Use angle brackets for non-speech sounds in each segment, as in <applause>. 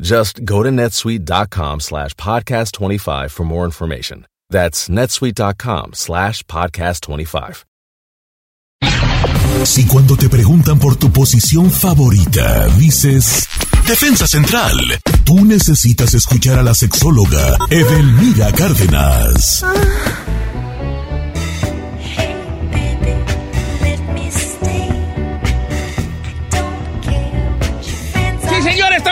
Just go to netsuite.com slash podcast 25 for more information. That's netsuite.com slash podcast 25. Si cuando te preguntan por tu posición favorita, dices Defensa Central, tú necesitas escuchar a la sexóloga Edelmira Cárdenas.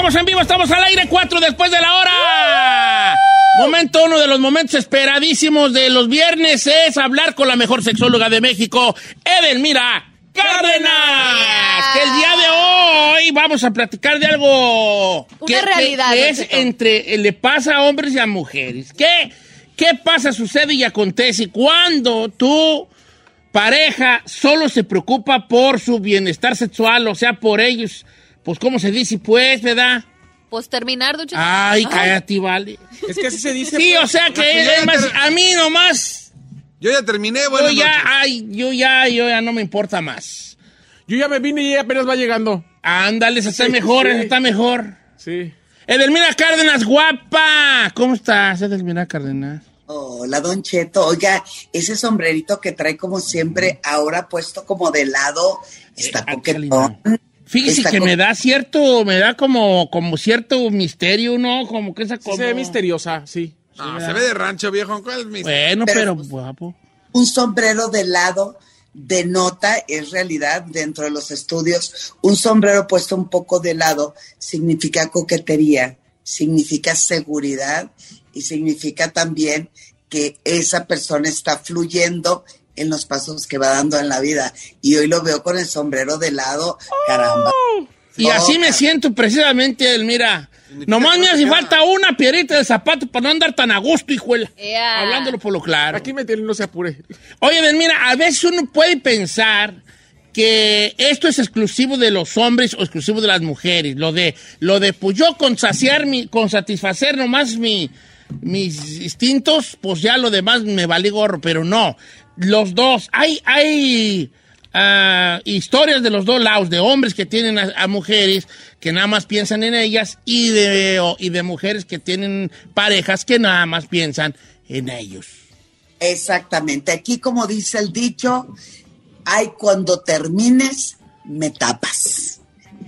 Estamos en vivo, estamos al aire, cuatro después de la hora. Momento, uno de los momentos esperadísimos de los viernes es hablar con la mejor sexóloga de México, Edelmira Cárdenas. Que el día de hoy vamos a platicar de algo Una que, realidad, que es entre, eh, le pasa a hombres y a mujeres. ¿Qué, qué pasa, sucede y acontece cuando tu pareja solo se preocupa por su bienestar sexual, o sea, por ellos? Pues, ¿cómo se dice? Pues, ¿verdad? Pues terminar, Don Cheto. Ay, cállate, vale. Es que así se dice. Sí, pues. o sea que es más, a mí nomás, Yo ya terminé, yo buenas ya, noches. ay, yo ya, yo ya no me importa más. Yo ya me vine y ella apenas va llegando. Ándale, esa está Sí, mejor, sí. esa está mejor. Sí. Edelmira Cárdenas, guapa. ¿Cómo estás, Edelmira Cárdenas? Hola, Don Cheto. Oiga, ese sombrerito que trae como siempre, ahora puesto como de lado, está Eh, coquetón. Fíjese que me da cierto, me da como, como cierto misterio, ¿no? Como que esa Sí como... se ve misteriosa, sí. No, se ve de rancho, viejo. ¿Cuál es mi- Bueno, pero, Pero- guapo. Un sombrero de lado denota, es realidad dentro de los estudios, un sombrero puesto un poco de lado significa coquetería, significa seguridad y significa también que esa persona está fluyendo en los pasos que va dando en la vida. Y hoy lo veo con el sombrero de lado, caramba. Y así me siento precisamente, Edelmira. Significa Nomás me hace falta una piedrita de zapato para no andar tan a gusto, hijuela. Ea. Hablándolo por lo claro. Aquí me tiene, no se apure. Oye, Edelmira, a veces uno puede pensar que esto es exclusivo de los hombres o exclusivo de las mujeres. Lo de, lo de pues yo con saciar mi, con satisfacer nomás mi, mis instintos, pues ya lo demás me vale gorro, pero no. Los dos, hay, hay ah, historias de los dos lados, de hombres que tienen a, mujeres que nada más piensan en ellas y de, y de mujeres que tienen parejas que nada más piensan en ellos. Exactamente. Aquí, como dice el dicho, hay cuando termines, me tapas.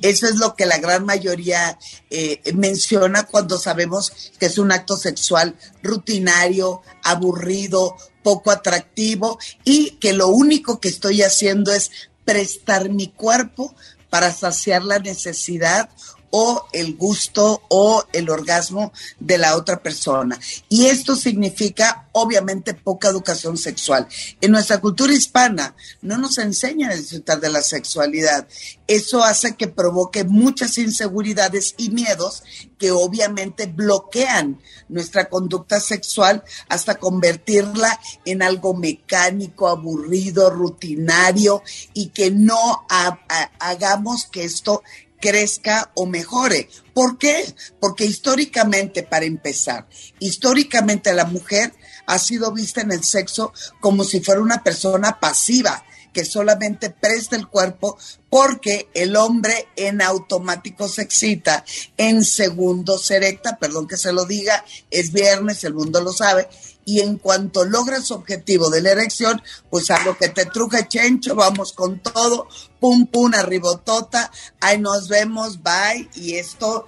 Eso es lo que la gran mayoría eh, menciona cuando sabemos que es un acto sexual rutinario, aburrido, poco atractivo y que lo único que estoy haciendo es prestar mi cuerpo para saciar la necesidad o el gusto o el orgasmo de la otra persona. Y esto significa, obviamente, poca educación sexual. En nuestra cultura hispana no nos enseñan a disfrutar de la sexualidad. Eso hace que provoque muchas inseguridades y miedos que obviamente bloquean nuestra conducta sexual hasta convertirla en algo mecánico, aburrido, rutinario y que no ha- ha- hagamos que esto crezca o mejore. ¿Por qué? Porque históricamente, para empezar, históricamente la mujer ha sido vista en el sexo como si fuera una persona pasiva que solamente presta el cuerpo porque el hombre en automático se excita, en segundo se erecta, perdón que se lo diga, es viernes, el mundo lo sabe, y en cuanto logra su objetivo de la erección, pues a lo que te truje chencho, vamos con todo, pum pum, arribotota, ahí nos vemos, bye, y esto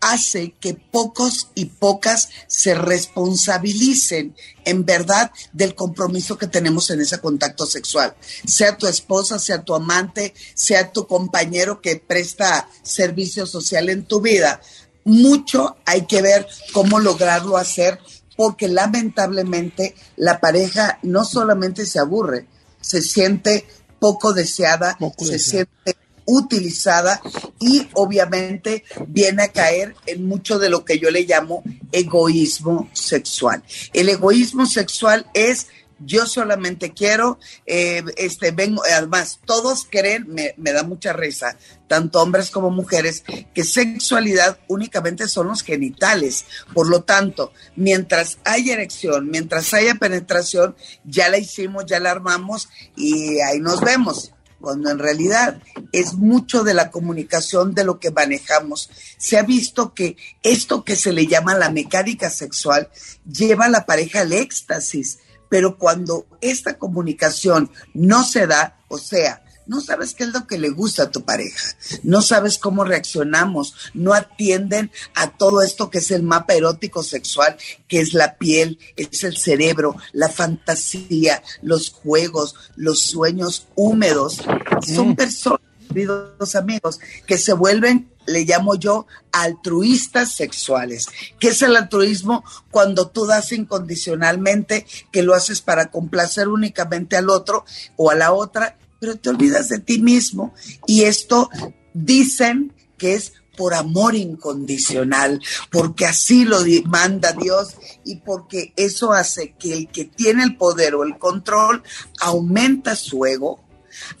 hace que pocos y pocas se responsabilicen en verdad del compromiso que tenemos en ese contacto sexual. Sea tu esposa, sea tu amante, sea tu compañero que presta servicio social en tu vida. Mucho hay que ver cómo lograrlo hacer porque lamentablemente la pareja no solamente se aburre, se siente poco deseada, Poco se deseada. siente utilizada y obviamente viene a caer en mucho de lo que yo le llamo egoísmo sexual. El egoísmo sexual es yo solamente quiero, eh, este, vengo, además, todos creen, me, me da mucha risa, tanto hombres como mujeres, que sexualidad únicamente son los genitales. Por lo tanto, mientras haya erección, mientras haya penetración, ya la hicimos, ya la armamos y ahí nos vemos cuando en realidad es mucho de la comunicación de lo que manejamos. Se ha visto que esto que se le llama la mecánica sexual lleva a la pareja al éxtasis, pero cuando esta comunicación no se da, o sea, no sabes qué es lo que le gusta a tu pareja, no sabes cómo reaccionamos, no atienden a todo esto que es el mapa erótico sexual, que es la piel, es el cerebro, la fantasía, los juegos, los sueños húmedos. Son personas, queridos amigos, que se vuelven, le llamo yo, altruistas sexuales. ¿Qué es el altruismo? Cuando tú das incondicionalmente, que lo haces para complacer únicamente al otro o a la otra, pero te olvidas de ti mismo. Y esto dicen que es por amor incondicional, porque así lo manda Dios y porque eso hace que el que tiene el poder o el control aumenta su ego,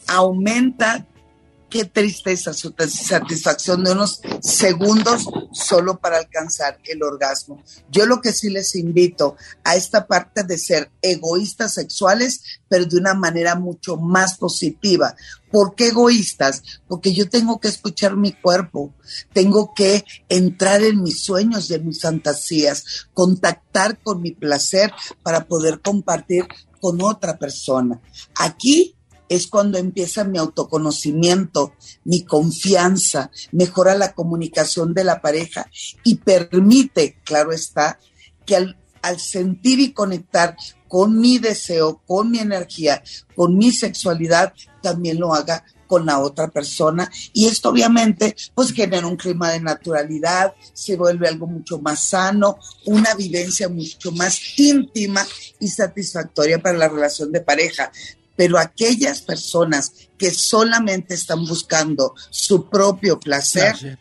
aumenta qué tristeza su satisfacción de unos segundos solo para alcanzar el orgasmo. Yo lo que sí les invito a esta parte de ser egoístas sexuales, pero de una manera mucho más positiva. ¿Por qué egoístas? Porque yo tengo que escuchar mi cuerpo, tengo que entrar en mis sueños, de mis fantasías, contactar con mi placer para poder compartir con otra persona. Aquí es cuando empieza mi autoconocimiento, mi confianza, mejora la comunicación de la pareja y permite, claro está, que al, sentir y conectar con mi deseo, con mi energía, con mi sexualidad, también lo haga con la otra persona. Y esto obviamente pues genera un clima de naturalidad, se vuelve algo mucho más sano, una vivencia mucho más íntima y satisfactoria para la relación de pareja pero aquellas personas que solamente están buscando su propio placer.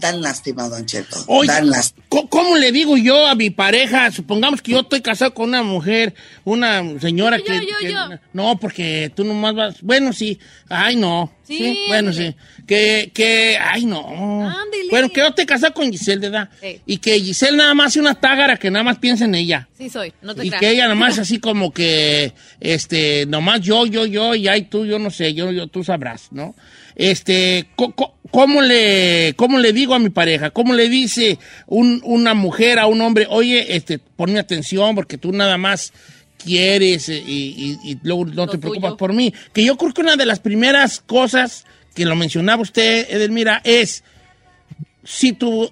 Dan lástima, Don Cheto. Oye, dan lástima. ¿Cómo le digo yo a mi pareja? Supongamos que yo estoy casado con una mujer, una señora yo, que, yo, que- yo. No, porque tú nomás vas... Bueno, sí. Ay, no. Sí, bueno, sí. Que, que... Ay, no. Ándale. Bueno, que yo estoy casado con Giselle, ¿verdad? Sí. Y que Giselle nada más hace una tágara que nada más piensa en ella. Sí soy, no te Y creas. que ella nomás <laughs> así como que, este, nomás yo, yo, yo, y ahí tú, yo no sé, yo, yo, tú sabrás, ¿no? Este, co- co- ¿cómo le, cómo le digo a mi pareja? ¿Cómo le dice un- una mujer a un hombre, oye, este, ponme atención porque tú nada más quieres eh, y, y- y luego no Lo te preocupas tuyo. por mí? Que yo creo que una de las primeras cosas que lo mencionaba usted, Edelmira, es si tu,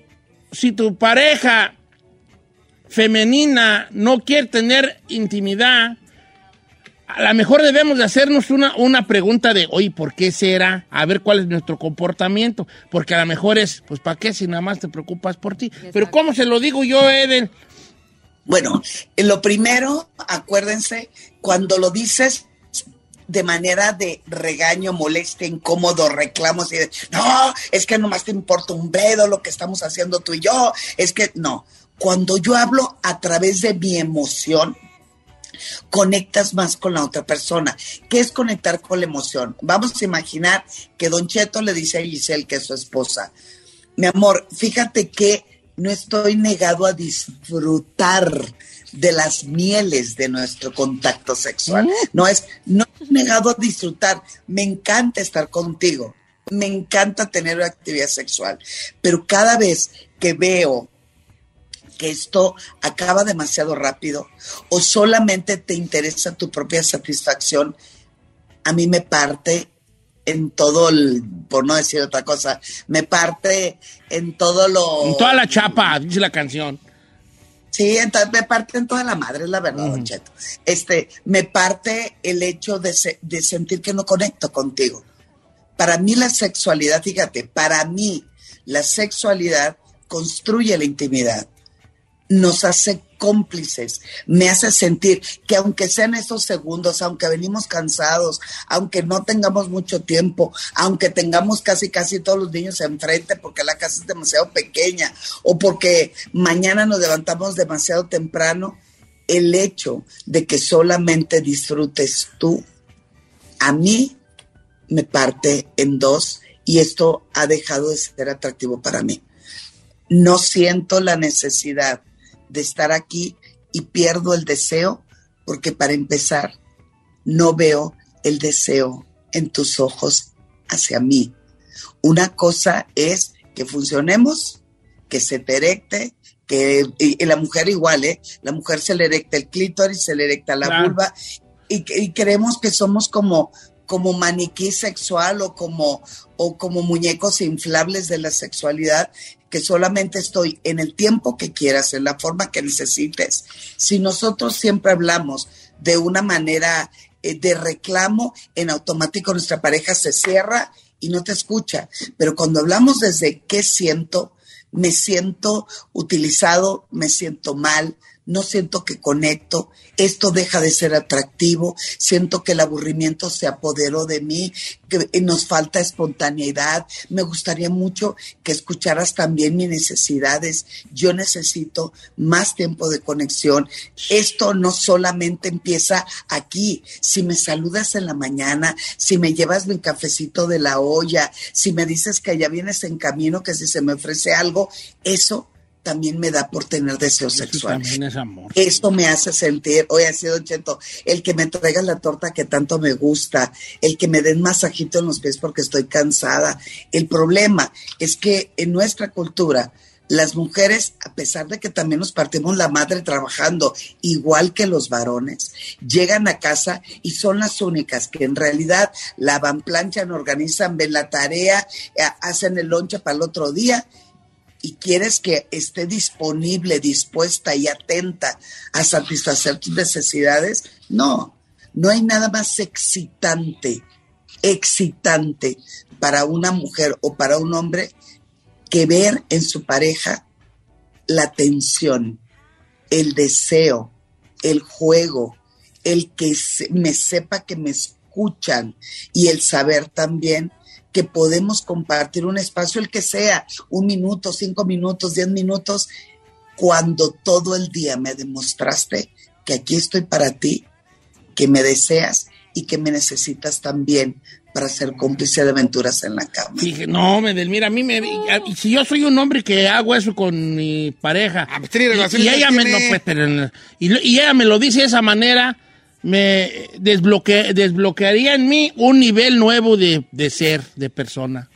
si tu pareja femenina no quiere tener intimidad, a lo mejor debemos de hacernos una, una pregunta de, oye, ¿por qué será? A ver cuál es nuestro comportamiento. Porque a lo mejor es, pues, ¿para qué si nada más te preocupas por ti? Pero ¿cómo se lo digo yo, Eden? Bueno, eh, lo primero, acuérdense, cuando lo dices de manera de regaño, molestia, incómodo, reclamos y de, no, es que nomás te importa un bledo lo que estamos haciendo tú y yo, es que no, cuando yo hablo a través de mi emoción, conectas más con la otra persona. ¿Qué es conectar con la emoción? Vamos a imaginar que Don Cheto le dice a Giselle que es su esposa, mi amor, fíjate que no estoy negado a disfrutar de las mieles de nuestro contacto sexual. Mm. No es, no he negado a disfrutar. Me encanta estar contigo. Me encanta tener actividad sexual. Pero cada vez que veo que esto acaba demasiado rápido o solamente te interesa tu propia satisfacción, a mí me parte en todo el, por no decir otra cosa, me parte en todo lo... En toda la chapa, dice la canción. Sí, entonces me parte en toda la madre, es la verdad, Don Cheto. Este, me parte el hecho de, se- de sentir que no conecto contigo. Para mí la sexualidad, fíjate, para mí la sexualidad construye la intimidad, nos hace cómplices, me hace sentir que aunque sean esos segundos, aunque venimos cansados, aunque no tengamos mucho tiempo, aunque tengamos casi casi todos los niños enfrente porque la casa es demasiado pequeña o porque mañana nos levantamos demasiado temprano, el hecho de que solamente disfrutes tú, a mí me parte en dos y esto ha dejado de ser atractivo para mí. No siento la necesidad de estar aquí y pierdo el deseo porque para empezar no veo el deseo en tus ojos hacia mí. Una cosa es que funcionemos, que se te erecte, que y, y la mujer igual, ¿eh? La mujer se le erecta el clítoris, se le erecta la Claro. vulva y, y creemos que somos como como maniquí sexual o como o como muñecos inflables de la sexualidad que solamente estoy en el tiempo que quieras, en la forma que necesites. Si nosotros siempre hablamos de una manera eh, de reclamo, en automático nuestra pareja se cierra y no te escucha. Pero cuando hablamos desde qué siento, me siento utilizado, me siento mal, no siento que conecto, esto deja de ser atractivo, siento que el aburrimiento se apoderó de mí, que nos falta espontaneidad, me gustaría mucho que escucharas también mis necesidades, yo necesito más tiempo de conexión, esto no solamente empieza aquí, si me saludas en la mañana, si me llevas mi cafecito de la olla, si me dices que ya vienes en camino, que si se me ofrece algo, eso también me da por tener deseo Eso sexual. también es amor. Esto me hace sentir, oye, así, Don Cheto, el que me traigas la torta que tanto me gusta, el que me den masajito en los pies porque estoy cansada. El problema es que en nuestra cultura, las mujeres, a pesar de que también nos partimos la madre trabajando, igual que los varones, llegan a casa y son las únicas que en realidad lavan, planchan, organizan, ven la tarea, eh, hacen el lonche para el otro día y quieres que esté disponible, dispuesta y atenta a satisfacer tus necesidades, no, no hay nada más excitante, excitante para una mujer o para un hombre que ver en su pareja la tensión, el deseo, el juego, el que me sepa que me escuchan y el saber también que podemos compartir un espacio, el que sea, un minuto, cinco minutos, diez minutos, cuando todo el día me demostraste que aquí estoy para ti, que me deseas y que me necesitas también para ser cómplice de aventuras en la cama. Dije, no, Medel, mira, a mí me. a- si yo soy un hombre que hago eso con mi pareja. Ah, pues y- relaciones, y, ella me. tiene. No, pues, pero, y, lo- y ella me lo dice de esa manera, me desbloque- desbloquearía en mí un nivel nuevo de, de ser, de persona.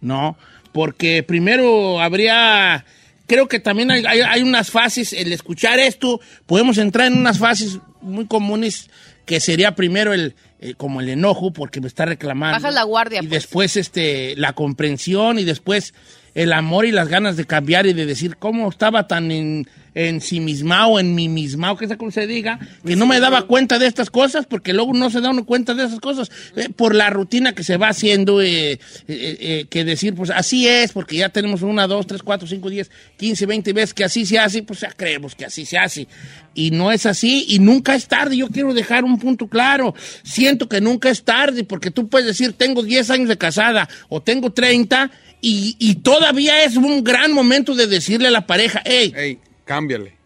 ¿No? Porque primero habría. Creo que también hay, hay- hay unas fases, el escuchar esto, podemos entrar en unas fases muy comunes que sería primero el, eh, como el enojo porque me está reclamando. Bajas la guardia, Y pues. después este, la comprensión y después el amor y las ganas de cambiar y de decir cómo estaba tan en, ensimismado, en mi mismao, que sea como se diga, que no me daba cuenta de estas cosas porque luego no se da uno cuenta de esas cosas eh, por la rutina que se va haciendo, eh, eh, que decir, pues así es, porque ya tenemos una, dos, tres, cuatro, cinco, diez, quince, veinte veces que así se hace, pues ya creemos que así se hace. Y no es así y nunca es tarde. Yo quiero dejar un punto claro. Siento que nunca es tarde porque tú puedes decir, tengo 10 años de casada o tengo 30 y, y todavía es un gran momento de decirle a la pareja, hey, Ey, cámbiale.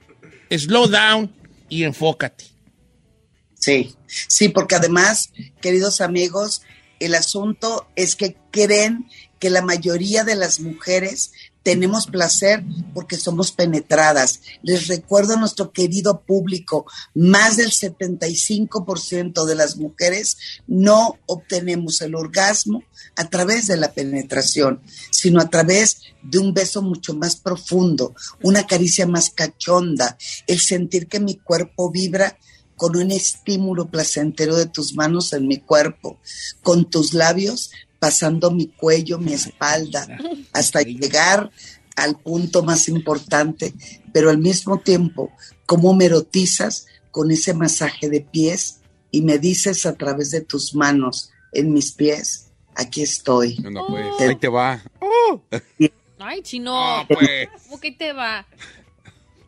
slow down y enfócate. Sí, sí, porque además, queridos amigos, el asunto es que creen que la mayoría de las mujeres tenemos placer porque somos penetradas. Les recuerdo a nuestro querido público, más del 75% de las mujeres no obtenemos el orgasmo a través de la penetración, sino a través de un beso mucho más profundo, una caricia más cachonda, el sentir que mi cuerpo vibra con un estímulo placentero de tus manos en mi cuerpo, con tus labios pasando mi cuello, mi espalda, hasta llegar al punto más importante, pero al mismo tiempo, cómo me erotizas con ese masaje de pies y me dices a través de tus manos en mis pies, aquí estoy. No, pues, ahí te va. <laughs> Ay, chino. Ah, pues. ¿Cómo que te va?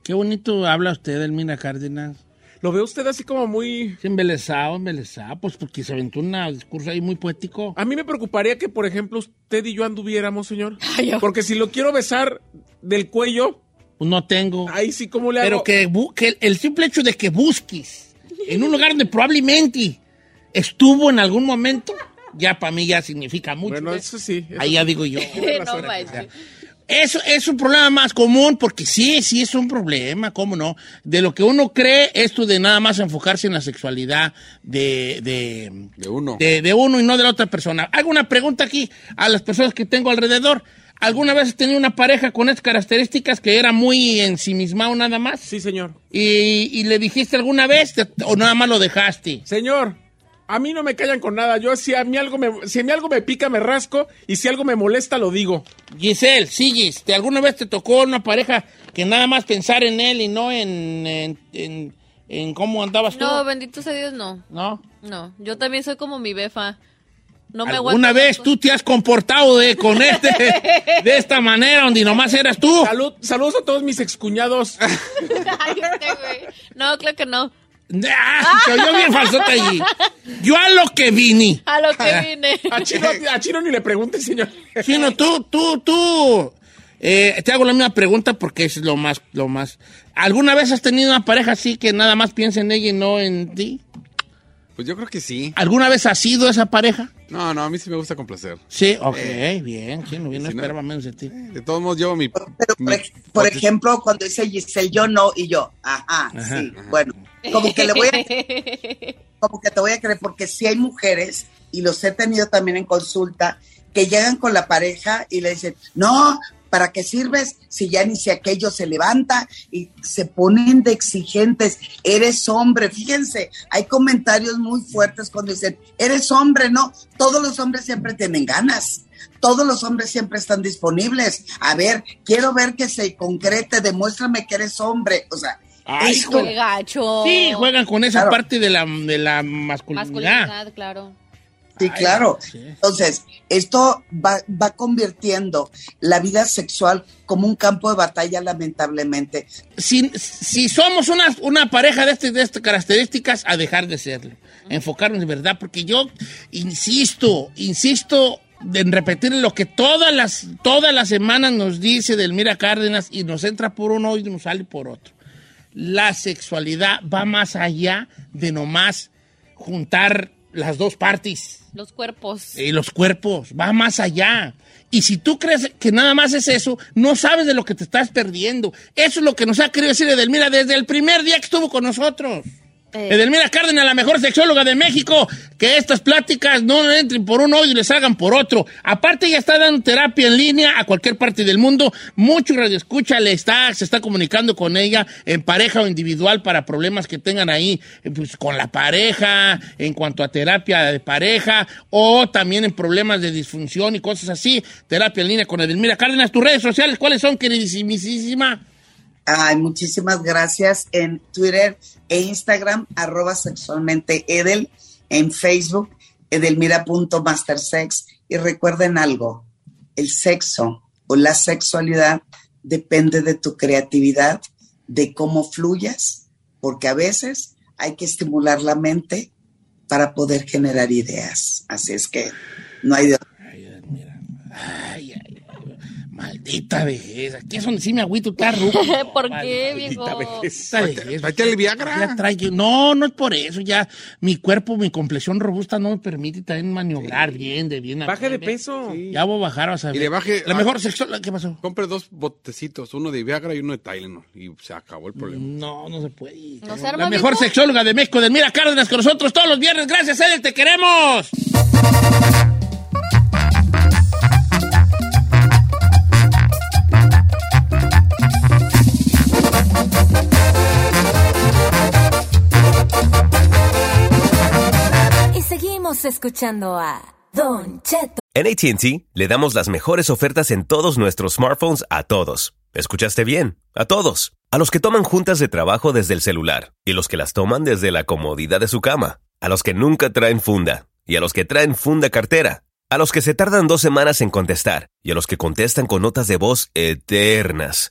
Qué bonito habla usted, Elmira Cárdenas. Lo ve usted así como muy... Sí, embelesado, embelesado, pues porque se aventó un discurso ahí muy poético. A mí me preocuparía que, por ejemplo, usted y yo anduviéramos, señor. Ay, yo- Porque si lo quiero besar del cuello, Pues no tengo. ahí sí, ¿cómo le hago? Pero que, bu- que el- el simple hecho de que busques en un lugar donde probablemente estuvo en algún momento, ya para mí ya significa mucho. Bueno, ¿ves? eso sí. eso Ahí ya digo yo. <laughs> <laughs> no. Eso es un problema más común porque sí, sí es un problema, ¿cómo no? De lo que uno cree, esto de nada más enfocarse en la sexualidad de, de, De uno. de, de uno y no de la otra persona. Hago una pregunta aquí a las personas que tengo alrededor. ¿Alguna vez has tenido una pareja con estas características que era muy ensimismado nada más? Sí, señor. ¿Y, y le dijiste alguna vez te- o nada más lo dejaste? Señor, a mí no me callan con nada. Yo si a mí algo me, si a mí algo me pica, me rasco. Y si algo me molesta, lo digo. Giselle, sigues. ¿Te alguna vez te tocó una pareja que nada más pensar en él y no en, en, en- en cómo andabas tú? No, bendito sea Dios, no. ¿No? No, yo también soy como mi befa. No me aguanto. ¿Alguna vez tanto. tú te has comportado de, con este, de esta manera donde nomás eras tú? Salud, saludos a todos mis excuñados. <laughs> Ay, este güey. No, claro que no. Ah, se oyó bien falsota allí. Yo a lo que vine. A lo que vine. A Chino, a Chino ni le pregunte, señor. Chino, tú, tú, tú. Eh, te hago la misma pregunta porque es lo más, lo más. ¿Alguna vez has tenido una pareja así que nada más piensa en ella y no en ti? Pues yo creo que sí. ¿Alguna vez has sido esa pareja? No, no, a mí sí me gusta complacer. Sí, ok, bien, Chino, bien, si no- esperaba menos de ti. De todos modos, llevo mi. Pero, por, mi- ej- por ejemplo, cuando dice Giselle, yo no, y yo, ajá, sí, bueno, como que le voy a, <laughs> como que te voy a creer, porque sí hay mujeres, y los he tenido también en consulta, que llegan con la pareja y le dicen, no, ¿para qué sirves si ya ni si aquello se levanta? Y se ponen de exigentes, eres hombre, fíjense, hay comentarios muy fuertes cuando dicen, eres hombre, no, todos los hombres siempre tienen ganas. Todos los hombres siempre están disponibles. A ver, quiero ver que se concrete, demuéstrame que eres hombre. O sea, Ay, esto- Qué gacho. Sí, juegan con esa Claro. parte de la, de la masculinidad. Masculinidad, claro. Sí, claro. Entonces, esto va, va convirtiendo la vida sexual como un campo de batalla, lamentablemente. Si, si somos una, una pareja de, este, de estas características, a dejar de serlo. Enfocarnos de verdad, porque yo insisto, insisto en repetir lo que todas las, todas las semanas nos dice Delmira Cárdenas y nos entra por uno y nos sale por otro. La sexualidad va más allá de nomás juntar las dos partes. Los cuerpos. y los cuerpos, va más allá. Y si tú crees que nada más es eso, no sabes de lo que te estás perdiendo. Eso es lo que nos ha querido decir Edelmira desde el primer día que estuvo con nosotros. Eh. Edelmira Cárdenas, la mejor sexóloga de México, que estas pláticas no entren por un oído y les salgan por otro. Aparte, ella está dando terapia en línea a cualquier parte del mundo. Mucho radio escucha, le está, se está comunicando con ella en pareja o individual para problemas que tengan ahí eh, pues, con la pareja, en cuanto a terapia de pareja, o también en problemas de disfunción y cosas así. Terapia en línea con Edelmira Cárdenas. ¿Tus redes sociales cuáles son, queridísimísima? Ay, muchísimas gracias en Twitter e Instagram, arroba sexualmente Edel, en Facebook, edelmira.mastersex. Y recuerden algo, el sexo o la sexualidad depende de tu creatividad, de cómo fluyas, porque a veces hay que estimular la mente para poder generar ideas. Así es que no hay de Ay, ay, ay. Maldita vejez. Aquí es donde sí me agüito, está ruco. <laughs> ¿Por qué, viejo? Maldita vejez. Tráete el Viagra. Ya traigo- no, no es por eso. Ya mi cuerpo, mi complexión robusta no me permite también maniobrar bien, de bien. a Baje de bien. peso. Ya voy a bajar, vas a ver. Y le baje- La ah. mejor sexo... ¿Qué pasó? Compre dos botecitos, uno de Viagra y uno de Tylenol. Y se acabó el problema. No, no se puede. ¿No se arma, La mejor sexóloga de México, Delmira Cárdenas, con nosotros todos los viernes. Gracias, Edel, te queremos. Y seguimos escuchando a Don Cheto. En ATT le damos las mejores ofertas en todos nuestros smartphones a todos. ¿Escuchaste bien? A todos. A los que toman juntas de trabajo desde el celular y los que las toman desde la comodidad de su cama. A los que nunca traen funda y a los que traen funda cartera. A los que se tardan dos semanas en contestar y a los que contestan con notas de voz eternas.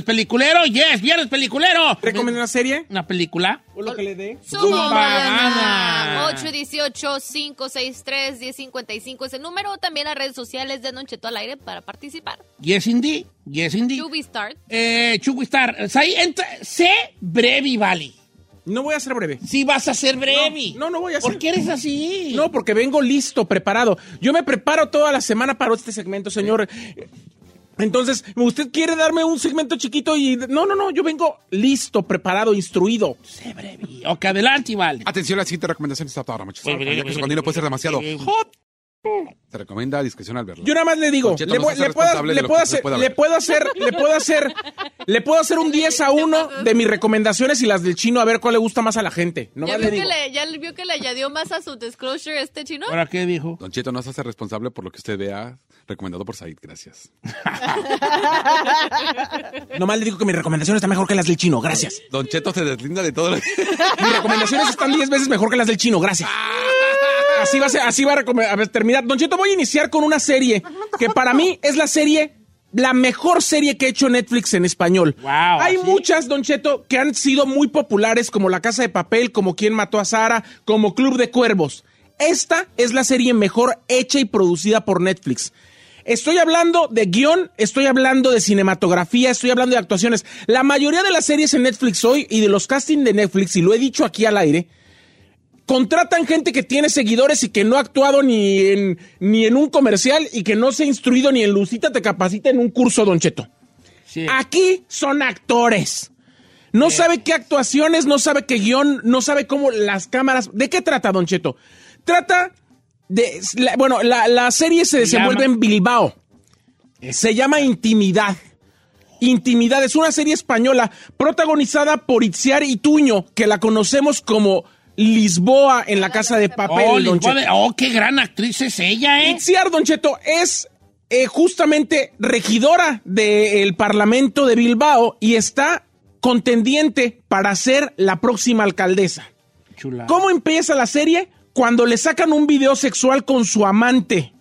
Viernes peliculero, yes, viernes peliculero. ¿Recomienda una serie? Una película. ¿O lo que le dé? Zumba Gana. 818-563-1055 es el número. También las redes sociales de Don Cheto al aire para participar. Yes, indeed. Yes, indeed. Yubi Start. Eh, entra, sé breve, vale. No voy a ser breve. Si vas a ser breve. No, no voy a ser. ¿Por qué eres así? No, porque vengo listo, preparado. Yo me preparo toda la semana para este segmento, señor. Entonces, usted quiere darme un segmento chiquito y... No, no, no, yo vengo listo, preparado, instruido. Sé breve. Ok, adelante, vale. Atención, la siguiente recomendación está toda muchachos. Ya que su contenido puede ser demasiado hot. Se recomienda discreción al verlo. Yo nada más le digo, le, no puedo, le hacer, le puedo hacer, le puedo hacer, le puedo hacer un 10 a 1 de mis recomendaciones y las del chino a ver cuál le gusta más a la gente. ¿Ya vio, le que le, ¿Ya vio que le añadió más a su disclosure este chino? ¿Ahora qué dijo? Don Cheto no se hace responsable por lo que usted vea recomendado por Said. Gracias. <laughs> Nomás le digo que mi recomendación está mejor que las del chino, gracias. Don Cheto se deslinda de todo lo Mis recomendaciones están 10 veces mejor que las del chino, gracias. <laughs> Así va a, ser- así va a, a ver, terminar. Don Cheto, voy a iniciar con una serie que para mí es la serie, la mejor serie que ha hecho Netflix en español. Wow, Hay ¿sí? muchas, Don Cheto, que han sido muy populares, como La Casa de Papel, como Quién Mató a Sara, como Club de Cuervos. Esta es la serie mejor hecha y producida por Netflix. Estoy hablando de guion, estoy hablando de cinematografía, estoy hablando de actuaciones. La mayoría de las series en Netflix hoy y de los castings de Netflix, y lo he dicho aquí al aire, contratan gente que tiene seguidores y que no ha actuado ni en, ni en un comercial y que no se ha instruido ni en Lucita te capacita en un curso, Don Cheto. Sí. Aquí son actores. No sabe qué actuaciones, no sabe qué guion, no sabe cómo las cámaras. ¿De qué trata, Don Cheto? Trata de. la- bueno, la, la serie se desenvuelve llama? en Bilbao. Se llama Intimidad. Intimidad es una serie española protagonizada por Itziar Ituño, que la conocemos como Lisboa en la Casa de Papel. Oh, Don Lisboa de- Cheto. oh, qué gran actriz es ella, ¿eh? Itziar, Don Cheto, es eh, justamente regidora del Parlamento de Bilbao y está contendiente para ser la próxima alcaldesa. Chula. ¿Cómo empieza la serie? Cuando le sacan un video sexual con su amante.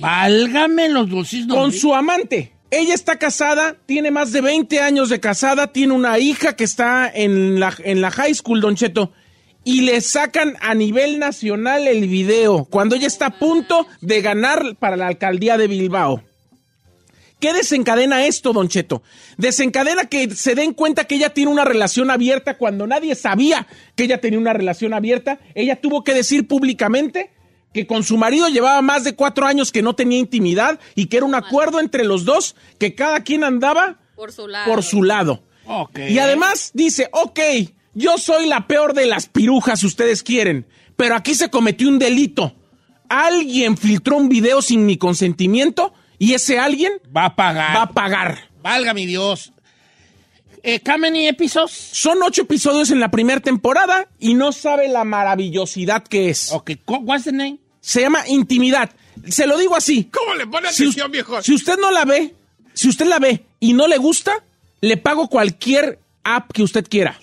Válgame los dulces Con su amante. Ella está casada, tiene más de 20 años de casada, tiene una hija que está en la, en la high school, Don Cheto. Y le sacan a nivel nacional el video cuando ella está a punto de ganar para la alcaldía de Bilbao. ¿Qué desencadena esto, Don Cheto? Desencadena que se den cuenta que ella tiene una relación abierta cuando nadie sabía que ella tenía una relación abierta. Ella tuvo que decir públicamente que con su marido llevaba más de cuatro años que no tenía intimidad y que era un acuerdo entre los dos que cada quien andaba Por su lado. por su lado. Ok. Y además dice, ok, yo soy la peor de las pirujas, si ustedes quieren, pero aquí se cometió un delito. Alguien filtró un video sin mi consentimiento y ese alguien Va a pagar. va a pagar. Valga mi Dios. Eh, how many episodes? Son ocho episodios en la primera temporada y no sabe la maravillosidad que es. Ok, what's the name? Se llama Intimidad. Se lo digo así. ¿Cómo le pone Si, atención, viejo? si usted no la ve, si usted la ve y no le gusta, le pago cualquier app que usted quiera.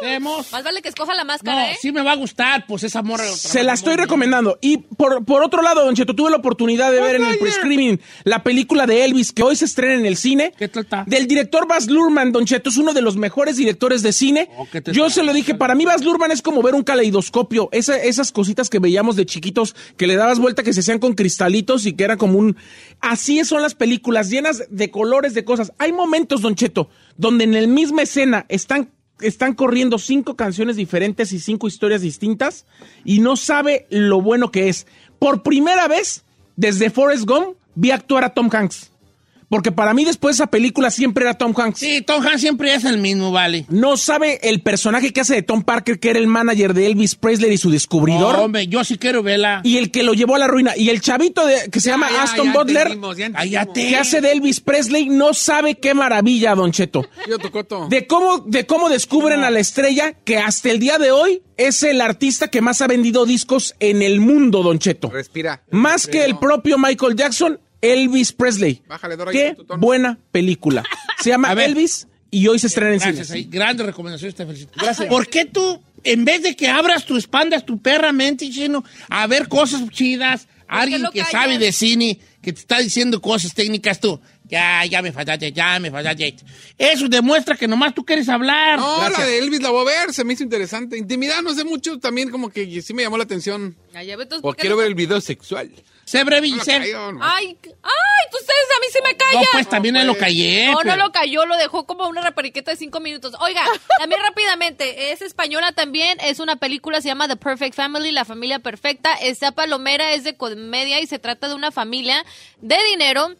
Hacemos. Más vale que escoja la No, máscara, ¿eh? sí me va a gustar, pues esa morra. Se la estoy recomendando. Y por, por otro lado, Don Cheto, tuve la oportunidad de ver en el pre-screening la película de Elvis que hoy se estrena en el cine. ¿Qué tal está? Del director Baz Luhrmann, Don Cheto, es uno de los mejores directores de cine. Oh, ¿qué te Yo se lo dije, para mí Baz Luhrmann es como ver un caleidoscopio. Esa- esas cositas que veíamos de chiquitos, que le dabas vuelta, que se hacían con cristalitos y que era como un... Así son las películas, llenas de colores, de cosas. Hay momentos, Don Cheto, donde en la misma escena están están corriendo cinco canciones diferentes y cinco historias distintas y no sabe lo bueno que es. Por primera vez, desde Forrest Gump, vi actuar a Tom Hanks. Porque para mí después de esa película siempre era Tom Hanks. Sí, Tom Hanks siempre es el mismo, vale. No sabe el personaje que hace de Tom Parker, que era el manager de Elvis Presley y su descubridor. No, hombre, yo sí quiero verla. y el que lo llevó a la ruina. Y el chavito de, que se llama Ya, Aston ya Butler, entendimos, entendimos. Que hace de Elvis Presley, no sabe qué maravilla, Don Cheto. Yo tocoto. De cómo, de cómo descubren a la estrella que hasta el día de hoy es el artista que más ha vendido discos en el mundo, Don Cheto. Respira. Más que el propio Michael Jackson, Elvis Presley. Bájale, Dora, Qué tu tono. buena película. Se llama. <laughs> Elvis y hoy se estrena en Gracias, cine. ahí. Grandes recomendaciones, te felicito. Gracias. ¿Por qué tú, en vez de que abras tu expandas tu perra mente, chino, a ver cosas chidas, alguien lo que callas? sabe de cine, que te está diciendo cosas técnicas, tú, ya, ya me fallaste, ya me fallaste. Eso demuestra que nomás tú quieres hablar. No, Gracias. la de Elvis la voy a ver, se me hizo interesante. Intimidad, no sé mucho, también como que sí me llamó la atención. Ya ve, entonces, O ¿por qué quiero no- ver el video sexual. Sé breve y No sé. no. Ay, ay, tú ustedes a mí sí me No, callan. pues también él lo callé. No, no pero- lo cayó, lo dejó como una repariqueta de cinco minutos. Oiga, <laughs> también rápidamente, es española también, es una película, se llama The Perfect Family, La Familia Perfecta. Esta palomera es de comedia y se trata de una familia de dinero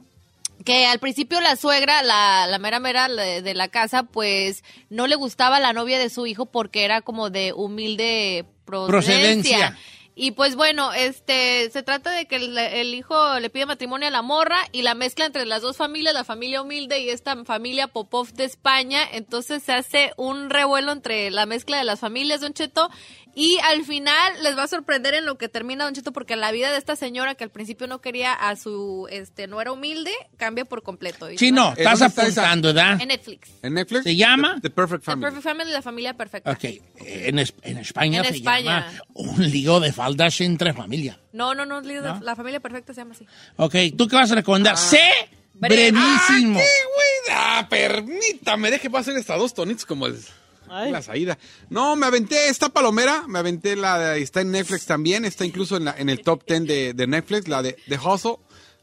que al principio la suegra, la, la mera mera de, de la casa, pues no le gustaba la novia de su hijo porque era como de humilde procedencia. Procedencia. Y pues bueno, este se trata de que el, el hijo le pide matrimonio a la morra y la mezcla entre las dos familias, la familia humilde y esta familia Popov de España. Entonces se hace un revuelo entre la mezcla de las familias, Don Cheto. Y al final les va a sorprender en lo que termina Don Cheto, porque la vida de esta señora que al principio no quería a su, este, no era humilde, cambia por completo. Y Chino, ¿Eh, estás apuntando, ¿verdad? En Netflix. ¿En Netflix? ¿Se llama? The, The Perfect The Family. Perfect Family, la familia perfecta. Ok, en, en España En se España. llama un lío de faldas entre familia. No, no, no, de- la familia perfecta se llama así. Ok, ¿tú qué vas a recomendar? sé Breve. brevísimo. ¿Qué, güey? Ah, permítame, deje pasar hasta dos tonitos como el, la salida. No, me aventé esta palomera, me aventé la de, está en Netflix también, está incluso en, la- en el top 10 de, de Netflix, la de The Hustle,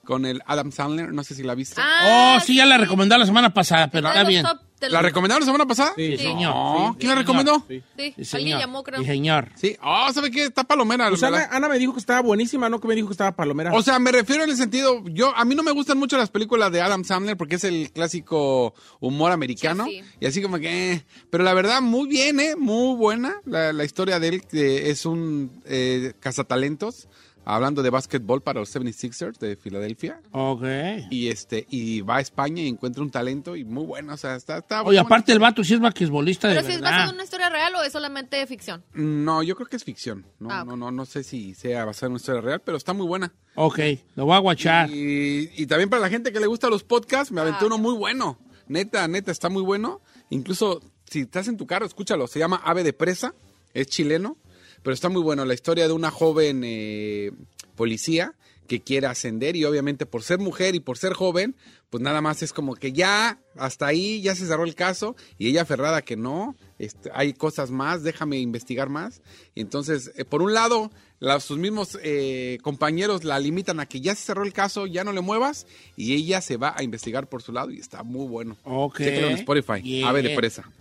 con el Adam Sandler, no sé si la viste. Ah, Oh, sí, ya la recomendé la semana pasada, pero de está bien. top- ¿La recomendaron la semana pasada? Sí, Sí. señor. No, Sí, ¿quién la recomendó? Sí, Sí, alguien señor. llamó, creo. Sí, señor. Sí, oh, ¿sabe qué? Está palomera. Pues la- Ana, Ana me dijo que estaba buenísima, ¿no? Que me dijo que estaba palomera. O sea, me refiero en el sentido, yo a mí no me gustan mucho las películas de Adam Sandler porque es el clásico humor americano Sí, sí. y así como que, eh. pero la verdad muy bien, eh, muy buena la, la historia de él que es un eh, cazatalentos hablando de básquetbol para los 76ers de Filadelfia Ok. y este y va a España y encuentra un talento y muy bueno, o sea, está, está Oye, bueno. aparte el vato sí es basquetbolista de Pero si es basado en una historia real o es solamente ficción. No, yo creo que es ficción. No, Ah, no, no, no sé si sea basada en una historia real, pero está muy buena. Ok, lo voy a guachar. Y, y también para la gente que le gusta los podcasts, me aventé Ah, uno muy bueno. Neta, neta, está muy bueno. Incluso si estás en tu carro, escúchalo. Se llama Ave de Presa. Es chileno, pero está muy bueno. La historia de una joven eh, policía que quiere ascender y obviamente por ser mujer y por ser joven, pues nada más es como que ya hasta ahí ya se cerró el caso y ella aferrada que no, este, hay cosas más, déjame investigar más. Y entonces, eh, por un lado, la- sus mismos eh, compañeros la limitan a que ya se cerró el caso, ya no le muevas y ella se va a investigar por su lado y está muy bueno. Ok. Chéquenlo en Spotify, Bien. Ave de Presa.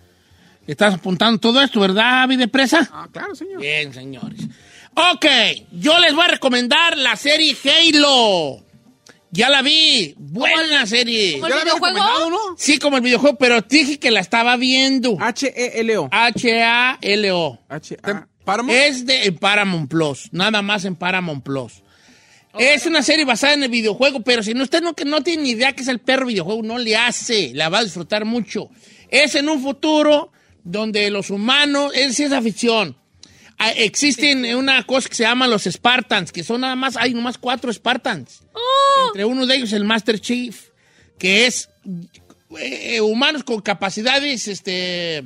Estás apuntando todo esto, ¿verdad, Avi de Presa? Ah, claro, señor. Bien, señores. Ok, yo les voy a recomendar la serie Halo. Ya la vi. Buena serie. ¿Como el ¿Ya la había videojuego? no? Sí, como el videojuego, pero dije que la estaba viendo. H-E-L-O. H-A-L-O. H-A. Paramount. Es de en Paramount Plus, nada más en Paramount Plus. Es una serie basada en el videojuego, pero si no usted no, que no tiene ni idea que es el perro videojuego, no le hace, la va a disfrutar mucho. Es en un futuro donde los humanos, es ciencia ficción. Ah, Existen una cosa que se llama los Spartans, que son nada más, hay nomás cuatro Spartans. Entre uno de ellos el Master Chief, que es eh, humanos con capacidades, este,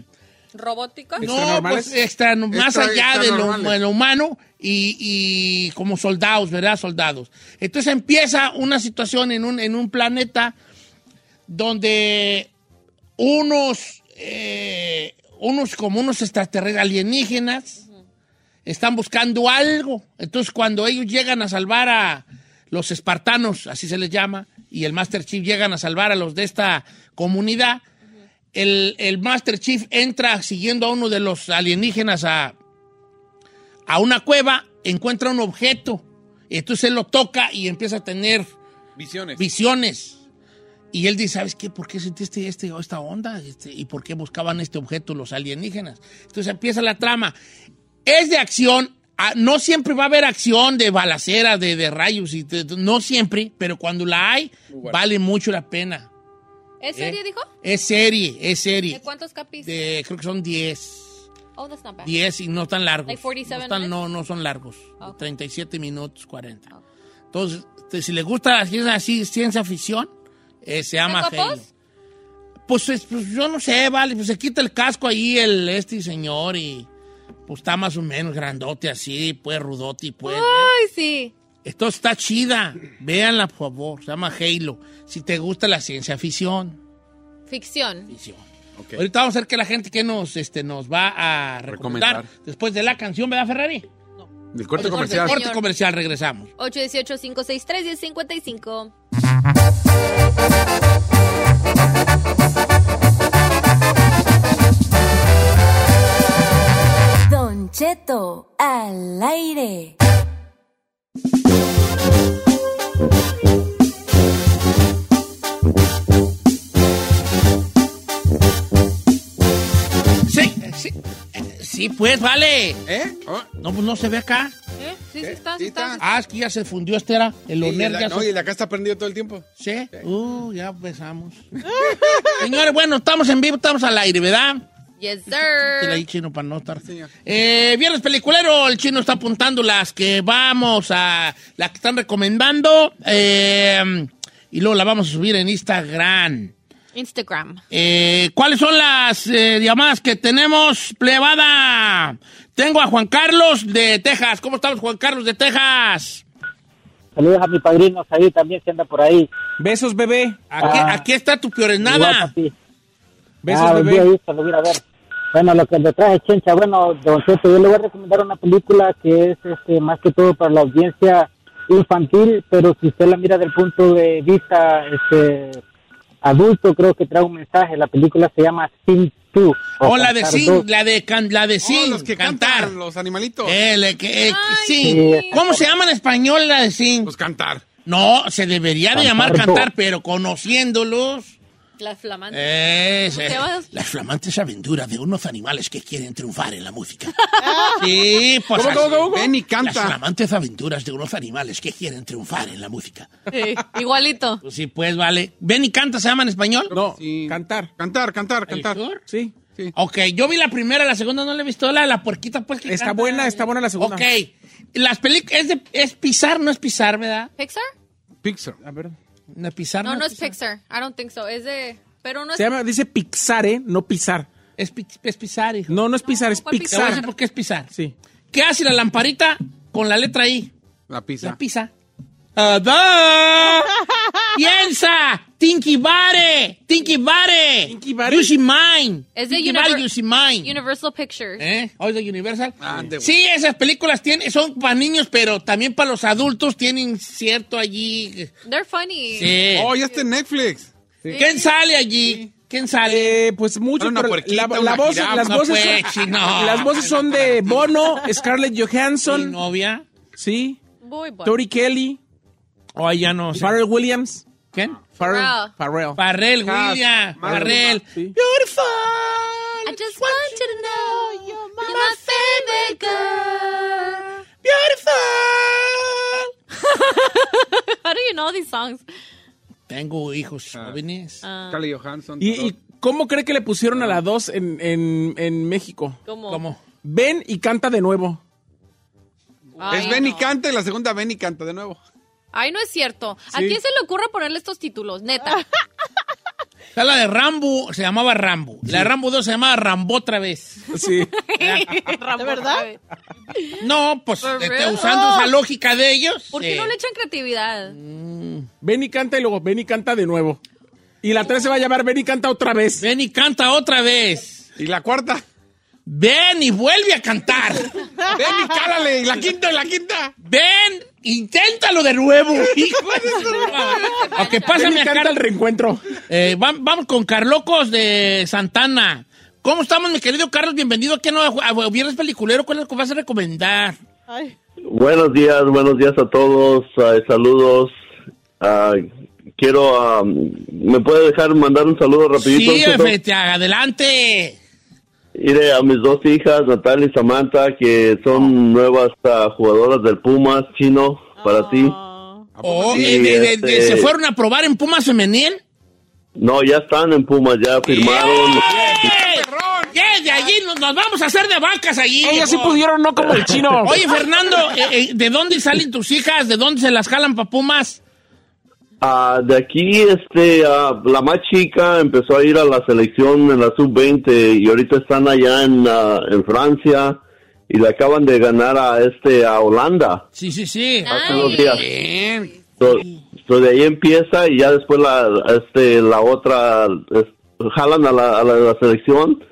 ¿Robótica? no, ¿Extranormales? pues extra, más Extra- allá de lo, extranormales. de lo humano y, y como soldados, ¿verdad? Soldados. Entonces empieza una situación en un, en un planeta donde unos, eh, unos como unos extraterrestres alienígenas están buscando algo. Entonces cuando ellos llegan a salvar a los espartanos, así se les llama, y el Master Chief llegan a salvar a los de esta comunidad, el, el Master Chief entra siguiendo a uno de los alienígenas a, a una cueva, encuentra un objeto, y entonces él lo toca y empieza a tener Visiones. visiones. Y él dice, ¿sabes qué? ¿Por qué sentiste este, esta onda? Este, ¿Y por qué buscaban este objeto los alienígenas? Entonces empieza la trama. Es de acción. ah, No siempre va a haber acción de balacera, de, de rayos. Y de- no siempre, pero cuando la hay, vale mucho la pena. ¿Es serie, dijo? Es serie, es ¿De serie. cuántos capítulos? De, creo que son 10. Oh, that's not bad. 10 y no tan largos. Like 47 no, están- minutes? no, no son largos. Ok. 37 minutos, 40. Entonces, este, si le gusta así, así ciencia ficción, eh, se llama ¿Psycho Halo. Pues, es- pues, yo no sé, vale, pues se quita el casco ahí el este señor y pues está más o menos grandote así, pues rudote y pues. Ay, sí. Esto está chida, véanla por favor, se llama Halo. Si te gusta la ciencia ficción. Ficción. ficción. Ahorita vamos a ver que la gente que nos, este, nos va a recomendar, Recomendar. después de la canción, ¿verdad, Ferrari? Del corte comercial. señor. Corte comercial, regresamos. 818-563-1055. Don Cheto al aire. Sí, sí, eh, sí, pues, vale. ¿Eh? No, pues no se ve acá. ¿Eh? Sí, sí, ¿Eh? está, Sí sí está. Ah, es que ya se fundió este era. El y Oner la- ya no, se- y la acá está prendido todo el tiempo. ¿Sí? Uh, ya empezamos. <laughs> Señores, bueno, estamos en vivo, estamos al aire, ¿verdad? Yes, Quítale ahí, sir. chino, para no estar. Señor. Eh, viernes peliculero, el chino está apuntando las que vamos a. las que están recomendando. eh, y luego la vamos a subir en Instagram. Instagram. Eh, ¿Cuáles son las eh, llamadas que tenemos, plebada? Tengo a Juan Carlos de Texas. ¿Cómo estamos, Juan Carlos de Texas? Saludos a mi padrino ahí también que anda por ahí. Besos, bebé. Aquí, Ah. aquí está tu piorenada. Besos, ah, día bebé. ahí se lo voy a ir a ver. Bueno, lo que le traje, Chencha, bueno, Don Cheto, yo le voy a recomendar una película que es este, más que todo para la audiencia infantil, pero si usted la mira del punto de vista este, adulto, creo que trae un mensaje. La película se llama Sing 2. O Oh, la de Sing, dos. la de, can- la de Oh, los que cantar. cantan, los animalitos. Le- que- Ay, Sing. sí. ¿Cómo se llama en español la de Sing? Pues cantar. No, se debería de llamar cantar, pero conociéndolos. La flamante. Es, ¿Cómo eh, las flamantes aventuras de unos animales que quieren triunfar en la música. <laughs> sí, pues ¿Cómo, así. cómo, cómo? Ven y Las canta. flamantes aventuras de unos animales que quieren triunfar en la música. Sí, igualito. Pues sí, pues vale. ¿Ven y canta se llama en español? No, Sí. cantar. Cantar, cantar, ¿El cantar. tour? Sí. Ok, yo vi la primera, la segunda no la he visto. La, la puerquita, pues que Está canta. buena, está buena la segunda. Ok. Las películas, es, de- es pisar, no es pisar, ¿verdad? ¿Pixar? Pixar. A ver. No es pisar, No, no es Pixar. I don't think so. Es de... Pero no es... Se llama, dice Pixare, no pisar. Es, es pisar, hijo. No, no es pisar, es ¿cuál Te voy a Pixar. decir por qué es pisar. Sí. ¿Qué hace la lamparita con la letra I? La pizza. La pisa. Ada. <laughs> Piensa. Tinky Bare. Tinky Bare. Tinky Bare. You see mine. Es de Univer-. Universal Pictures. ¿Eh? ¿O es de Universal? Ande, güey. sí, esas películas tienen, son para niños, pero también para los adultos tienen cierto allí. They're funny. Sí. Oh, ya está en Netflix. ¿Quién sale allí? ¿Quién sale? Eh, pues mucho, una puerquita, la, una voz, las no, voces, pues, son, chino. las voces son de <laughs> Bono, Scarlett ¿Mi Johansson, novia? sí, Boy, boy. Tori Kelly, O ya no sé. Pharrell Williams, ¿Quién? Pharrell, Pharrell. Farrell. sí. Beautiful. I just want you to know you're my favorite girl. Beautiful. <laughs> How do you know these songs? Tengo hijos jóvenes. Ah, Scarlett Johansson. ¿Y, y cómo cree que le pusieron a la dos en, en, en México? ¿Cómo? ¿Cómo? Ven y canta de nuevo. Ay, es Benny no. canta y la segunda Benny canta de nuevo. Ay, no es cierto. ¿A Sí. quién se le ocurre ponerle estos títulos? Neta. <laughs> Está la de Rambo, se llamaba Rambo. La de Rambo 2 se llamaba Rambo otra vez. Sí. <laughs> ¿De verdad? No, pues For este, real? usando esa lógica de ellos. ¿Por qué no le echan creatividad? Ven y canta y luego ven y canta de nuevo. Y la tres se va a llamar Ven y canta otra vez. Ven y canta otra vez. Y la cuarta. Ven y vuelve a cantar. <laughs> Cálale. Y la quinta, y la quinta. Ven, inténtalo de nuevo. Hijo de su- <laughs> Ok, Ven pásame a el reencuentro. Eh, vam- vamos con Carlocos de Santana. ¿Cómo estamos, mi querido Carlos? Bienvenido aquí a, Nueva- a Viernes Peliculero. ¿Cuál es lo que vas a recomendar? Buenos días, buenos días a todos. saludos. Quiero, ah, ¿me puede dejar mandar un saludo rapidito? Sí, adelante. Iré a mis dos hijas, Natalia y Samantha, que son nuevas ah, jugadoras del Pumas chino para ti. Oh, Sí, eh, de- de- de- este- ¿Se fueron a probar en Pumas Femenil? No, ya están en Pumas, ya firmaron. ¡Eh! ¡Eh! De allí nos, nos vamos a hacer de vacas allí. Ellas sí pudieron, no como el chino. Oye, Fernando, eh, eh, ¿de dónde salen tus hijas? ¿De dónde se las jalan pa' Pumas? Ah, de aquí, este, ah, la más chica empezó a ir a la selección en la sub-20 y ahorita están allá en, ah, en Francia y le acaban de ganar a este, a Holanda. Sí, sí, sí. Hace dos días. Bien. So, so de ahí empieza y ya después la, este, la otra, es- jalan a la, a la, la selección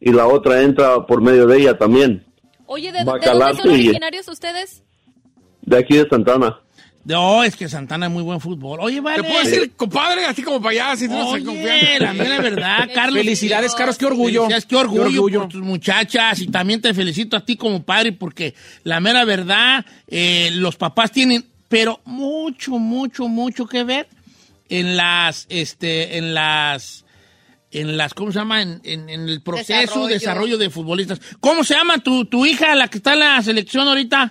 y la otra entra por medio de ella también, Oye, ¿de, de dónde son originarios ustedes? de aquí de Santana. No, es que Santana es muy buen fútbol. Oye, vale. ¿Te puedo decir, compadre? Así como para allá, no se Oye, confianza. la mera verdad, <laughs> Carlos. Felicidades, Carlos, qué orgullo. Felicidades, qué orgullo, por tus muchachas y también te felicito a ti como padre porque la mera verdad, eh, los papás tienen, pero mucho, mucho, mucho que ver en las, este, en las, en las, ¿cómo se llama? En, en- en el proceso, desarrollo. Desarrollo. de futbolistas. ¿Cómo se llama tu, tu hija, la que está en la selección ahorita?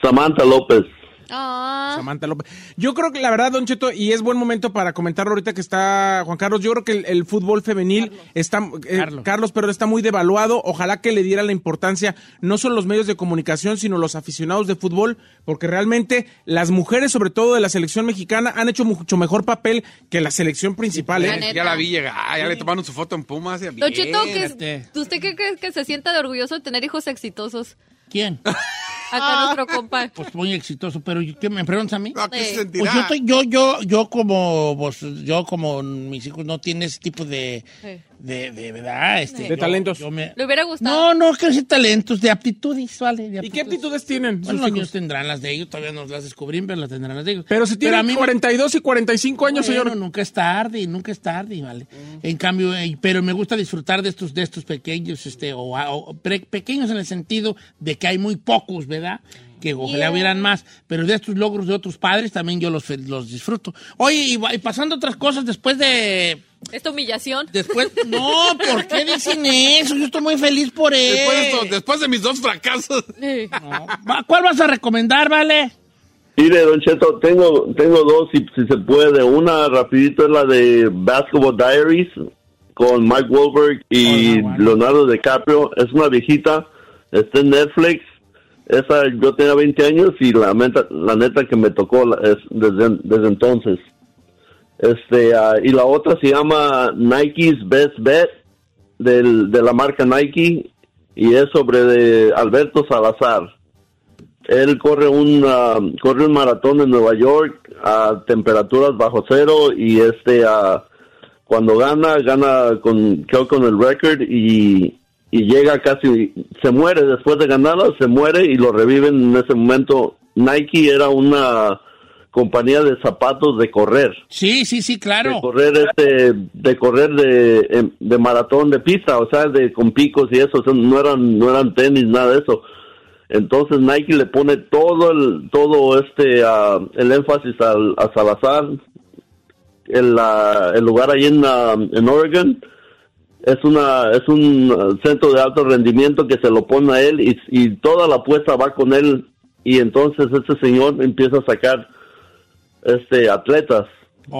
Samantha López. Ah, Samantha López. Yo creo que la verdad, Don Cheto, y es buen momento para comentarlo ahorita que está Juan Carlos, yo creo que el, el fútbol femenil está, eh, Carlos. Carlos. pero está muy devaluado. Ojalá que le diera la importancia no solo los medios de comunicación, sino los aficionados de fútbol, porque realmente las mujeres, sobre todo de la selección mexicana, han hecho mucho mejor papel que la selección principal. ¿eh? Ya la vi llegar, ah, ya le tomaron su foto en Pumas. Don Cheto, bien. ¿qué este. es- ¿usted qué cree que se sienta de orgulloso de tener hijos exitosos? ¿Quién? <laughs> Acá nuestro compa. Pues muy exitoso, pero ¿qué me preguntas a mí? No, ¿qué se? Pues yo, estoy, yo, yo, yo como, pues, yo como mis hijos no tienen ese tipo de, Sí. De, de verdad, este, De yo- talentos. yo me- ¿Le hubiera gustado? no, no, que decir talentos, de aptitudes, vale. de ¿Y qué aptitudes tienen? Bueno, sus los hijos? míos tendrán las de ellos, todavía no las descubrí, pero las tendrán las de ellos. Pero si a tienen mí me- 42 y 45 años, bueno, señor. nunca es tarde, nunca es tarde, ¿vale? En cambio, eh, pero me gusta disfrutar de estos, de estos pequeños, este, o, o pre- pequeños en el sentido de que hay muy pocos, ¿verdad? Que ojalá Yeah. hubieran más, pero de estos logros de otros padres también yo los, los disfruto. Oye, y, y pasando otras cosas, después de... Esta humillación. Después, <laughs> no, ¿por qué dicen eso? Yo estoy muy feliz por él. Después de, esto- después de mis dos fracasos. <laughs> No. Va- ¿Cuál vas a recomendar, vale? Mire, Don Cheto, tengo, tengo dos, si, si se puede. Una rapidito es la de Basketball Diaries con Mike Wahlberg y Hola, bueno. Leonardo DiCaprio. Es una viejita, está en Netflix. Esa yo tenía 20 años y la, neta- la neta que me tocó es desde, entonces. Este, ah, y la otra se llama Nike's Best Bet de la marca Nike y es sobre de Alberto Salazar. él corre un ah, corre un maratón en Nueva York a temperaturas bajo cero y este ah, cuando gana gana con con el récord y y llega casi se muere después de ganarla se muere y lo reviven en ese momento. Nike era una compañía de zapatos de correr. Sí, sí, sí, claro. de correr este de correr de, em, de maratón de pista o sea de con picos y eso o sea, no eran no eran tenis nada de eso. Entonces Nike le pone todo el todo este el énfasis al, a Salazar el, el lugar ahí en, ah, en Oregon es una es un ah, centro de alto rendimiento que se lo pone a él y, y toda la apuesta va con él y entonces ese señor empieza a sacar este atletas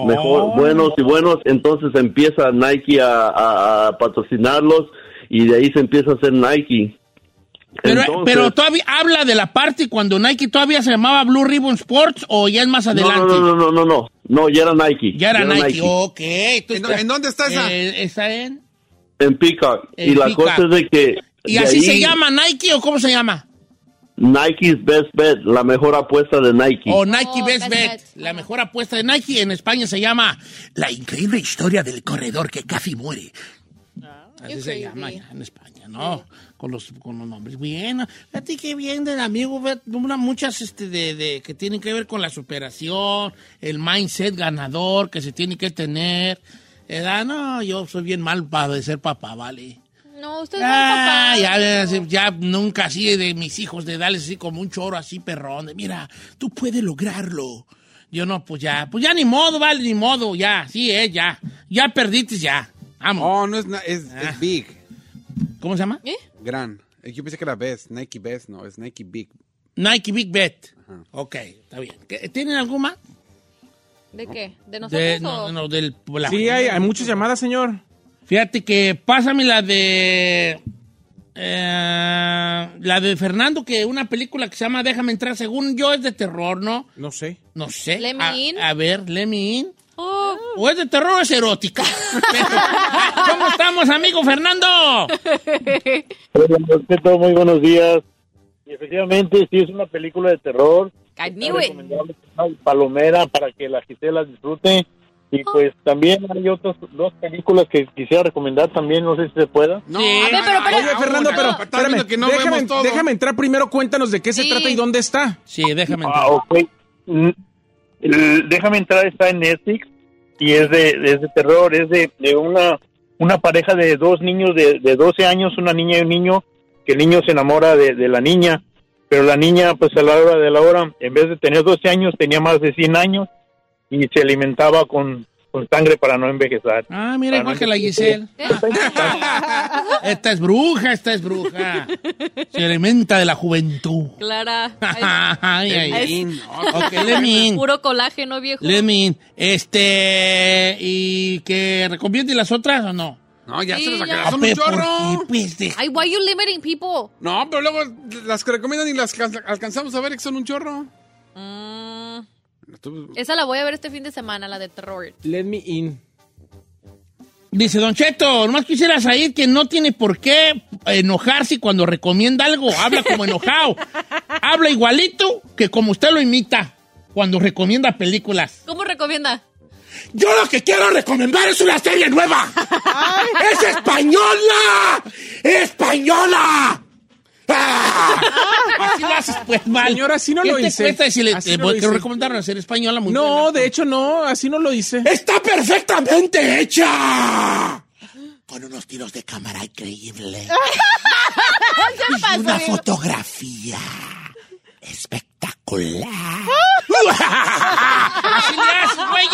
mejor buenos y buenos entonces empieza Nike a, a- a patrocinarlos y de ahí se empieza a hacer Nike Pero, Entonces- pero todavía habla de la parte cuando Nike todavía se llamaba Blue Ribbon Sports o ya es más no, adelante. no, no, no, no, no, no, ya era Nike. Ya era Nike. Ok. ¿En, ¿En dónde está esa? está en. En Peacock. En y la Peacock. cosa es de que... ¿Y de así ahí, se llama Nike o cómo se llama? Nike's Best Bet, la mejor apuesta de Nike. O Nike Best Bet. La mejor apuesta de Nike en España se llama La increíble historia del corredor que casi muere. Así se llama en España, ¿no? Con los, con los nombres. Bien, fíjate que bien del amigo, una- muchas este, de, de- que tienen que ver con la superación, el mindset ganador que se tiene que tener. ¿Verdad? No, yo soy bien mal para de ser papá, ¿vale? No, usted es Ah, buen papá. ya, ya, ya nunca así de mis hijos, de darles así como un choro así perrón, de mira, tú puedes lograrlo. Yo no, pues ya, pues ya ni modo, vale, ni modo, ya, sí, eh, ya. Ya perdiste, ya. Vamos. Oh, no es, es, es Big. ¿Cómo se llama? Gran. Eh, Yo pensé que era Best. Nike Best, no, es Nike Big. Nike Big Bet. Ok, está bien. ¿Qué- ¿Tienen algún más? ¿De qué? ¿De nosotros De, o...? no, no, del, la- Sí, hay, hay muchas llamadas, señor. Fíjate que pásame la de. eh, la de Fernando, que una película que se llama Déjame entrar, según yo es de terror, ¿no? No sé. No sé. Let me a, in. a ver, in. Oh. O es de terror o es erótica. <laughs> ¿Cómo estamos, amigo Fernando? Hola, muy buenos días. Y efectivamente, sí es una película de terror. I knew it. Palomera para que la Gisela disfrute. Y pues también hay otras dos películas que quisiera recomendar también, no sé si se pueda. No, Sí. A ver, pero, pero... Oye, Fernando, pero espérame, que no déjame, vemos todo. déjame entrar primero, cuéntanos de qué se Sí. trata y dónde está. Sí, déjame entrar. Ah, ok. El Déjame entrar está en Netflix y es de, es de terror, es de, de una, una pareja de dos niños de, de 12 años, una niña y un niño, que el niño se enamora de, de la niña, pero la niña pues a la hora de la hora, en vez de tener 12 años, tenía más de 100 años y se alimentaba con, con sangre para no envejecer. Ah, mira, igual que la Giselle. <laughs> Esta es bruja, esta es bruja. Se alimenta de la juventud. Clara. <laughs> Ay, Ay, ay, in. Puro colágeno, viejo. In. Este, ¿y que recomiende las otras o no? No, ya Sí, se los. Son un Ape, ¿por chorro. qué? Pues de- Ay, why you limiting people? No, pero luego las que recomiendan y las que alcanzamos a ver que son un chorro. Mm, esa la voy a ver este fin de semana, la de terror. Let me in. Dice Don Cheto, nomás quisiera saber que no tiene por qué enojarse cuando recomienda algo. Habla como enojado. Habla igualito que como usted lo imita cuando recomienda películas. ¿Cómo recomienda? Yo lo que quiero recomendar es una serie nueva. ¡Es española! ¡Española! ¡Ah! Así lo haces, pues, mal. Señora, así no ¿Qué lo te hice. cuesta decirle, Así no lo quiero hice. recomendar una serie española muy No, buena. de hecho no, así no lo hice. ¡Está perfectamente hecha! Con unos tiros de cámara increíbles. <laughs> y una fotografía espectacular. <laughs> Así le haces, güey,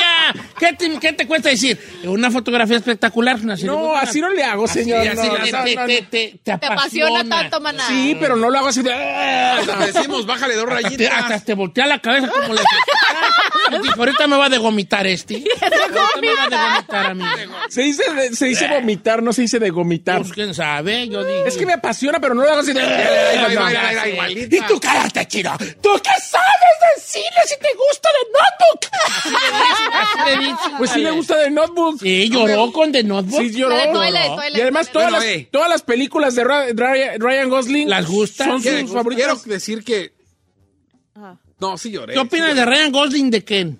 ¿Qué te, qué te cuesta decir? Una fotografía espectacular. Una No, así no le hago, señor. así, te, no, te- no, te- no. te- te Te apasiona tanto, maná. Sí, pero no lo hago así de... Hasta decimos, bájale dos Hasta te, hasta rayitas. te voltea la cabeza como le <laughs> Dijo, ahorita me va a degomitar este. <laughs> Ahorita me va a degomitar a mí. Se dice, de- se dice vomitar, no se dice de vomitar. Pues quién sabe, yo digo. Es que me apasiona, pero no lo hago así va, ahí va, ahí va, igualita. Y tú cállate, chino. ¿Tú qué sabes de cine si te gusta de Notebook? Así le. <laughs> Pues sí me gusta de Notebook. Sí, lloró con The Notebook. Sí, lloró. La de Twilight, Twilight, Y además todas, Bueno, las, eh. todas las películas de Ra- Ryan, Ryan Gosling ¿Las gustan? son Quiero, sus favoritas. quiero decir que No, sí lloré. ¿Qué opinas de Ryan Gosling de Ken?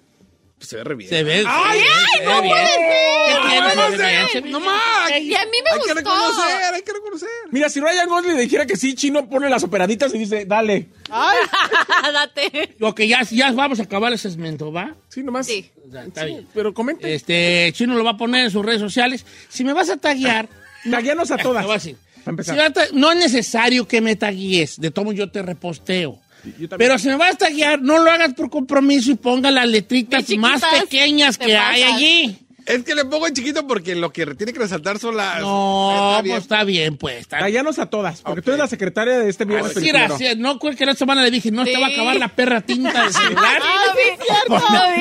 Se ve re bien. Se ve. ¡Ay, se ve no puede ser! No más. Y a mí me Hay que gustó. reconocer, hay que reconocer. Mira, si Ryan Gosling dijera que sí, Chino pone las operaditas y dice, dale. <laughs> Date. Lo que ya, ya vamos a acabar ese segmento, ¿va? Sí, nomás. Sí. Ya, Está bien. Pero comente. Este, Chino lo va a poner en sus redes sociales. Si me vas a taguear, <laughs> Tagueanos a <laughs> todas. te voy a decir. Para empezar. Si vas a ta- no es necesario que me taguíes, de todo yo te reposteo. Yo. Pero si me vas a taguear, no lo hagas por compromiso y ponga las letritas más pequeñas que hay pasas. allí. Es que le pongo en chiquito porque lo que tiene que resaltar son las. No, Está pues bien. está bien, pues. Está bien. A todas, porque tú eres la secretaria de este viernes Así era, así, no creo que la semana le dije, no te va a acabar la perra tinta del celular. <laughs> Ah, sí, por, cierto.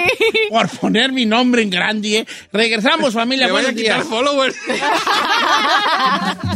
Por poner mi nombre en grande. ¿eh? Regresamos, familia. Le voy a días. followers. <laughs> <laughs>